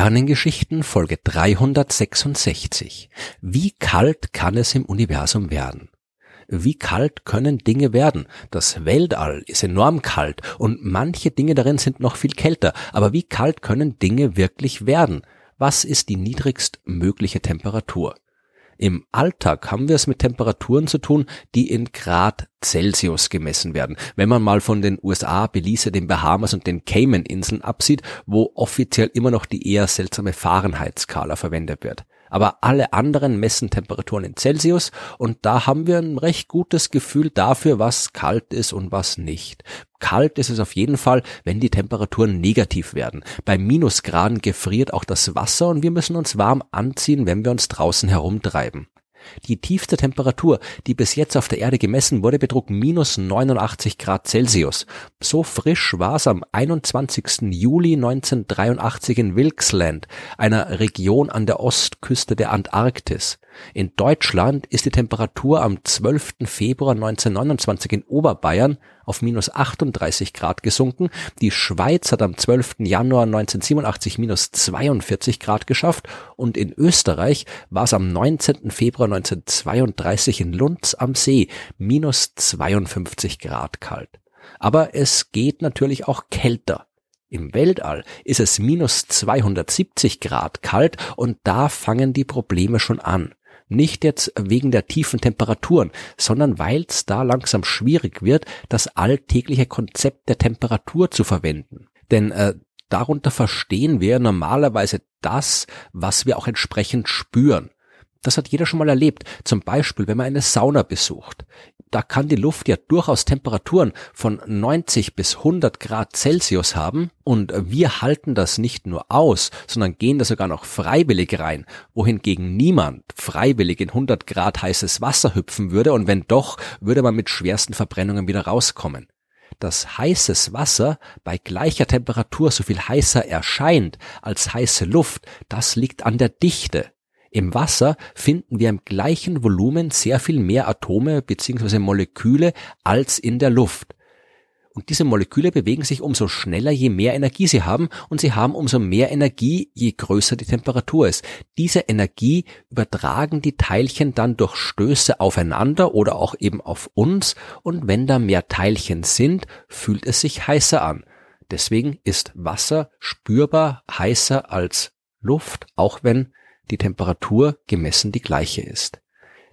Sternengeschichten Folge 366. Wie kalt kann es im Universum werden? Wie kalt können Dinge werden? Das Weltall ist enorm kalt und manche Dinge darin sind noch viel kälter. Aber wie kalt können Dinge wirklich werden? Was ist die niedrigst mögliche Temperatur? Im Alltag haben wir es mit Temperaturen zu tun, die in Grad Celsius gemessen werden. Wenn man mal von den USA, Belize, den Bahamas und den Cayman-Inseln absieht, wo offiziell immer noch die eher seltsame Fahrenheit-Skala verwendet wird aber alle anderen messen Temperaturen in Celsius und da haben wir ein recht gutes Gefühl dafür, was kalt ist und was nicht. Kalt ist es auf jeden Fall, wenn die Temperaturen negativ werden. Bei Minusgraden gefriert auch das Wasser und wir müssen uns warm anziehen, wenn wir uns draußen herumtreiben. Die tiefste Temperatur, die bis jetzt auf der Erde gemessen wurde, betrug minus 89 Grad Celsius. So frisch war es am 21. Juli 1983 in Wilkesland, einer Region an der Ostküste der Antarktis. In Deutschland ist die Temperatur am 12. Februar 1929 in Oberbayern auf minus 38 Grad gesunken. Die Schweiz hat am 12. Januar 1987 minus 42 Grad geschafft und in Österreich war es am 19. Februar 1932 in Lunds am See minus 52 Grad kalt. Aber es geht natürlich auch kälter. Im Weltall ist es minus 270 Grad kalt und da fangen die Probleme schon an. Nicht jetzt wegen der tiefen Temperaturen, sondern weil es da langsam schwierig wird, das alltägliche Konzept der Temperatur zu verwenden. Denn äh, darunter verstehen wir normalerweise das, was wir auch entsprechend spüren. Das hat jeder schon mal erlebt. Zum Beispiel, wenn man eine Sauna besucht da kann die Luft ja durchaus Temperaturen von 90 bis 100 Grad Celsius haben und wir halten das nicht nur aus, sondern gehen da sogar noch freiwillig rein, wohingegen niemand freiwillig in 100 Grad heißes Wasser hüpfen würde und wenn doch, würde man mit schwersten Verbrennungen wieder rauskommen. Dass heißes Wasser bei gleicher Temperatur so viel heißer erscheint als heiße Luft, das liegt an der Dichte. Im Wasser finden wir im gleichen Volumen sehr viel mehr Atome bzw. Moleküle als in der Luft. Und diese Moleküle bewegen sich umso schneller, je mehr Energie sie haben, und sie haben umso mehr Energie, je größer die Temperatur ist. Diese Energie übertragen die Teilchen dann durch Stöße aufeinander oder auch eben auf uns, und wenn da mehr Teilchen sind, fühlt es sich heißer an. Deswegen ist Wasser spürbar heißer als Luft, auch wenn die Temperatur gemessen die gleiche ist.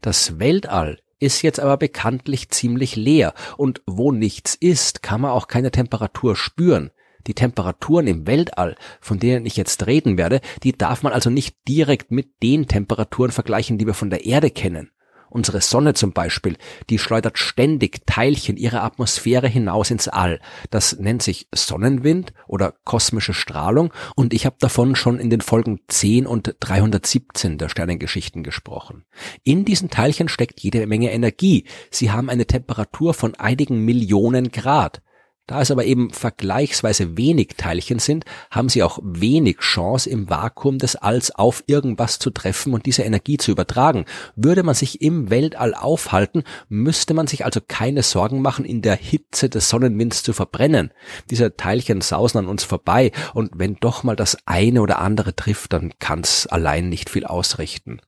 Das Weltall ist jetzt aber bekanntlich ziemlich leer und wo nichts ist, kann man auch keine Temperatur spüren. Die Temperaturen im Weltall, von denen ich jetzt reden werde, die darf man also nicht direkt mit den Temperaturen vergleichen, die wir von der Erde kennen. Unsere Sonne zum Beispiel, die schleudert ständig Teilchen ihrer Atmosphäre hinaus ins All. Das nennt sich Sonnenwind oder kosmische Strahlung und ich habe davon schon in den Folgen 10 und 317 der Sternengeschichten gesprochen. In diesen Teilchen steckt jede Menge Energie. Sie haben eine Temperatur von einigen Millionen Grad. Da es aber eben vergleichsweise wenig Teilchen sind, haben sie auch wenig Chance, im Vakuum des Alls auf irgendwas zu treffen und diese Energie zu übertragen. Würde man sich im Weltall aufhalten, müsste man sich also keine Sorgen machen, in der Hitze des Sonnenwinds zu verbrennen. Diese Teilchen sausen an uns vorbei und wenn doch mal das eine oder andere trifft, dann kann's allein nicht viel ausrichten.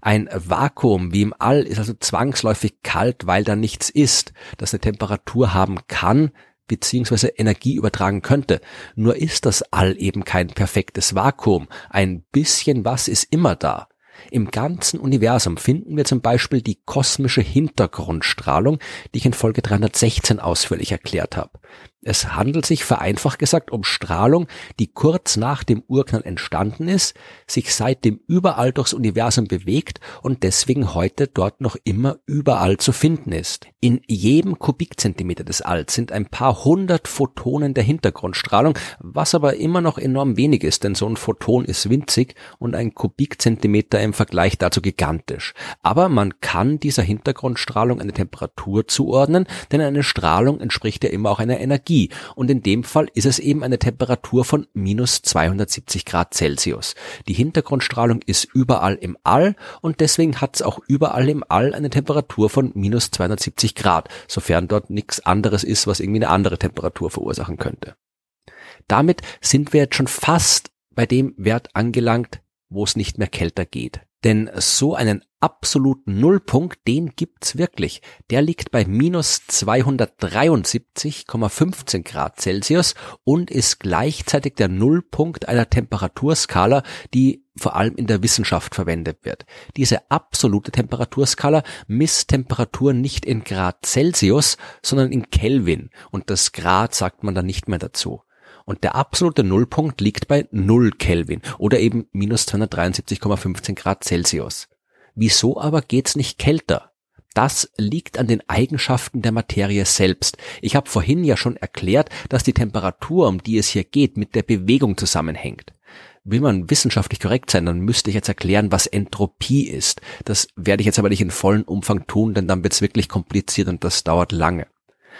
Ein Vakuum wie im All ist also zwangsläufig kalt, weil da nichts ist, das eine Temperatur haben kann, beziehungsweise Energie übertragen könnte. Nur ist das All eben kein perfektes Vakuum. Ein bisschen was ist immer da. Im ganzen Universum finden wir zum Beispiel die kosmische Hintergrundstrahlung, die ich in Folge 316 ausführlich erklärt habe. Es handelt sich vereinfacht gesagt um Strahlung, die kurz nach dem Urknall entstanden ist, sich seitdem überall durchs Universum bewegt und deswegen heute dort noch immer überall zu finden ist. In jedem Kubikzentimeter des Alls sind ein paar hundert Photonen der Hintergrundstrahlung, was aber immer noch enorm wenig ist, denn so ein Photon ist winzig und ein Kubikzentimeter im Vergleich dazu gigantisch. Aber man kann dieser Hintergrundstrahlung eine Temperatur zuordnen, denn eine Strahlung entspricht ja immer auch einer Energie Energie. Und in dem Fall ist es eben eine Temperatur von minus 270 Grad Celsius. Die Hintergrundstrahlung ist überall im All und deswegen hat es auch überall im All eine Temperatur von minus 270 Grad, sofern dort nichts anderes ist, was irgendwie eine andere Temperatur verursachen könnte. Damit sind wir jetzt schon fast bei dem Wert angelangt, wo es nicht mehr kälter geht. Denn so einen absoluten Nullpunkt, den gibt's wirklich. Der liegt bei minus 273,15 Grad Celsius und ist gleichzeitig der Nullpunkt einer Temperaturskala, die vor allem in der Wissenschaft verwendet wird. Diese absolute Temperaturskala misst Temperatur nicht in Grad Celsius, sondern in Kelvin und das Grad sagt man dann nicht mehr dazu. Und der absolute Nullpunkt liegt bei 0 Kelvin oder eben minus 273,15 Grad Celsius. Wieso aber geht's nicht kälter? Das liegt an den Eigenschaften der Materie selbst. Ich habe vorhin ja schon erklärt, dass die Temperatur, um die es hier geht, mit der Bewegung zusammenhängt. Will man wissenschaftlich korrekt sein, dann müsste ich jetzt erklären, was Entropie ist. Das werde ich jetzt aber nicht in vollen Umfang tun, denn dann wird es wirklich kompliziert und das dauert lange.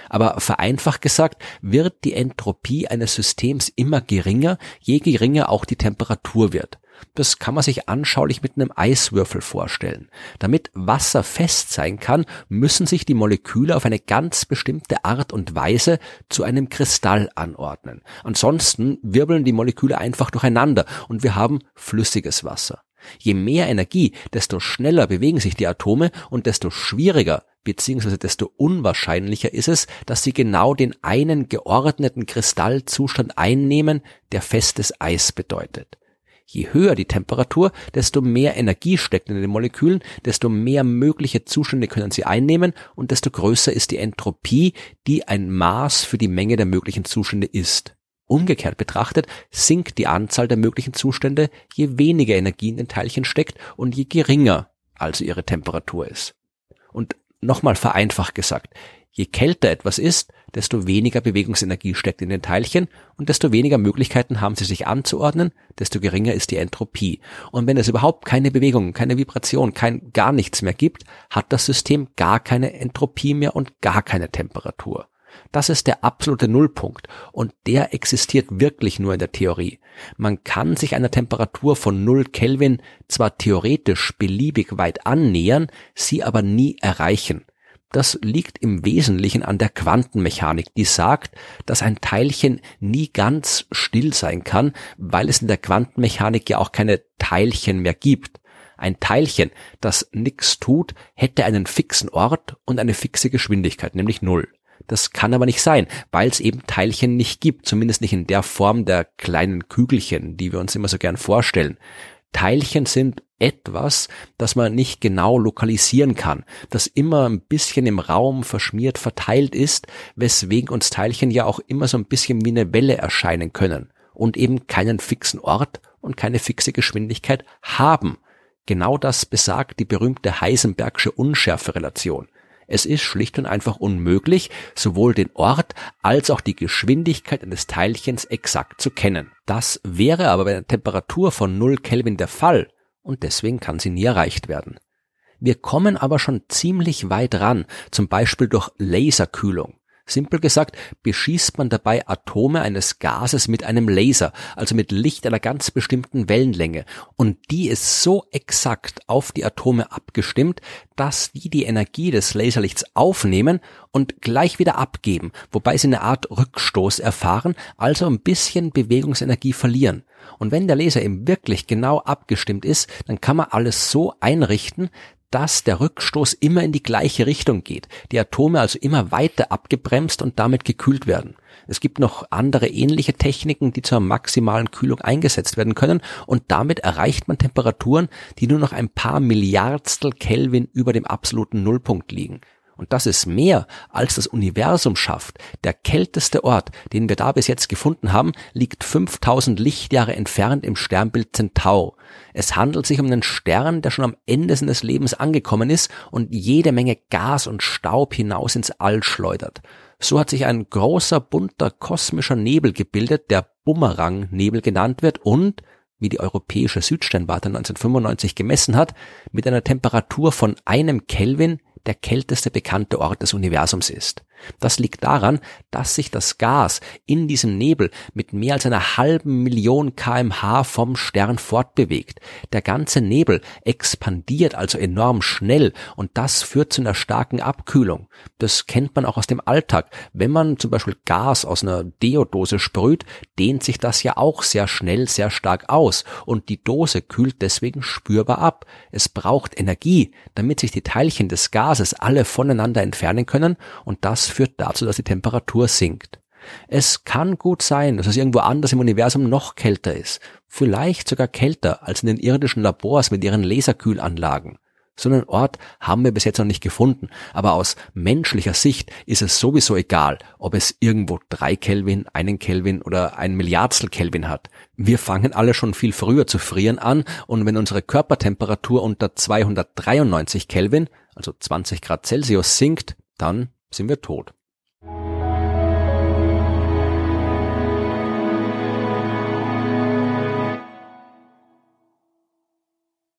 Aber vereinfacht gesagt wird die Entropie eines Systems immer geringer, je geringer auch die Temperatur wird. Das kann man sich anschaulich mit einem Eiswürfel vorstellen. Damit Wasser fest sein kann, müssen sich die Moleküle auf eine ganz bestimmte Art und Weise zu einem Kristall anordnen. Ansonsten wirbeln die Moleküle einfach durcheinander und wir haben flüssiges Wasser. Je mehr Energie, desto schneller bewegen sich die Atome und desto schwieriger bzw. desto unwahrscheinlicher ist es, dass sie genau den einen geordneten Kristallzustand einnehmen, der festes Eis bedeutet. Je höher die Temperatur, desto mehr Energie steckt in den Molekülen, desto mehr mögliche Zustände können sie einnehmen und desto größer ist die Entropie, die ein Maß für die Menge der möglichen Zustände ist. Umgekehrt betrachtet sinkt die Anzahl der möglichen Zustände, je weniger Energie in den Teilchen steckt und je geringer also ihre Temperatur ist. Und nochmal vereinfacht gesagt, Je kälter etwas ist, desto weniger Bewegungsenergie steckt in den Teilchen und desto weniger Möglichkeiten haben sie sich anzuordnen, desto geringer ist die Entropie. Und wenn es überhaupt keine Bewegung, keine Vibration, kein gar nichts mehr gibt, hat das System gar keine Entropie mehr und gar keine Temperatur. Das ist der absolute Nullpunkt und der existiert wirklich nur in der Theorie. Man kann sich einer Temperatur von 0 Kelvin zwar theoretisch beliebig weit annähern, sie aber nie erreichen. Das liegt im Wesentlichen an der Quantenmechanik, die sagt, dass ein Teilchen nie ganz still sein kann, weil es in der Quantenmechanik ja auch keine Teilchen mehr gibt. Ein Teilchen, das nichts tut, hätte einen fixen Ort und eine fixe Geschwindigkeit, nämlich Null. Das kann aber nicht sein, weil es eben Teilchen nicht gibt, zumindest nicht in der Form der kleinen Kügelchen, die wir uns immer so gern vorstellen. Teilchen sind etwas, das man nicht genau lokalisieren kann, das immer ein bisschen im Raum verschmiert verteilt ist, weswegen uns Teilchen ja auch immer so ein bisschen wie eine Welle erscheinen können und eben keinen fixen Ort und keine fixe Geschwindigkeit haben. Genau das besagt die berühmte Heisenbergsche Unschärferelation. Es ist schlicht und einfach unmöglich, sowohl den Ort als auch die Geschwindigkeit eines Teilchens exakt zu kennen. Das wäre aber bei einer Temperatur von 0 Kelvin der Fall und deswegen kann sie nie erreicht werden. Wir kommen aber schon ziemlich weit ran, zum Beispiel durch Laserkühlung. Simpel gesagt, beschießt man dabei Atome eines Gases mit einem Laser, also mit Licht einer ganz bestimmten Wellenlänge. Und die ist so exakt auf die Atome abgestimmt, dass die die Energie des Laserlichts aufnehmen und gleich wieder abgeben, wobei sie eine Art Rückstoß erfahren, also ein bisschen Bewegungsenergie verlieren. Und wenn der Laser eben wirklich genau abgestimmt ist, dann kann man alles so einrichten, dass der Rückstoß immer in die gleiche Richtung geht, die Atome also immer weiter abgebremst und damit gekühlt werden. Es gibt noch andere ähnliche Techniken, die zur maximalen Kühlung eingesetzt werden können und damit erreicht man Temperaturen, die nur noch ein paar Milliardstel Kelvin über dem absoluten Nullpunkt liegen. Und das ist mehr, als das Universum schafft. Der kälteste Ort, den wir da bis jetzt gefunden haben, liegt 5000 Lichtjahre entfernt im Sternbild Centaur. Es handelt sich um einen Stern, der schon am Ende seines Lebens angekommen ist und jede Menge Gas und Staub hinaus ins All schleudert. So hat sich ein großer, bunter kosmischer Nebel gebildet, der Bumerang-Nebel genannt wird und, wie die europäische Südsternwarte 1995 gemessen hat, mit einer Temperatur von einem Kelvin der kälteste bekannte Ort des Universums ist. Das liegt daran, dass sich das Gas in diesem Nebel mit mehr als einer halben Million kmh vom Stern fortbewegt. Der ganze Nebel expandiert also enorm schnell und das führt zu einer starken Abkühlung. Das kennt man auch aus dem Alltag. Wenn man zum Beispiel Gas aus einer Deodose sprüht, dehnt sich das ja auch sehr schnell, sehr stark aus und die Dose kühlt deswegen spürbar ab. Es braucht Energie, damit sich die Teilchen des Gases alle voneinander entfernen können und das führt dazu, dass die Temperatur sinkt. Es kann gut sein, dass es irgendwo anders im Universum noch kälter ist, vielleicht sogar kälter als in den irdischen Labors mit ihren Laserkühlanlagen. So einen Ort haben wir bis jetzt noch nicht gefunden, aber aus menschlicher Sicht ist es sowieso egal, ob es irgendwo drei Kelvin, einen Kelvin oder ein Milliardstel Kelvin hat. Wir fangen alle schon viel früher zu frieren an und wenn unsere Körpertemperatur unter 293 Kelvin, also 20 Grad Celsius sinkt, dann sind wir tot.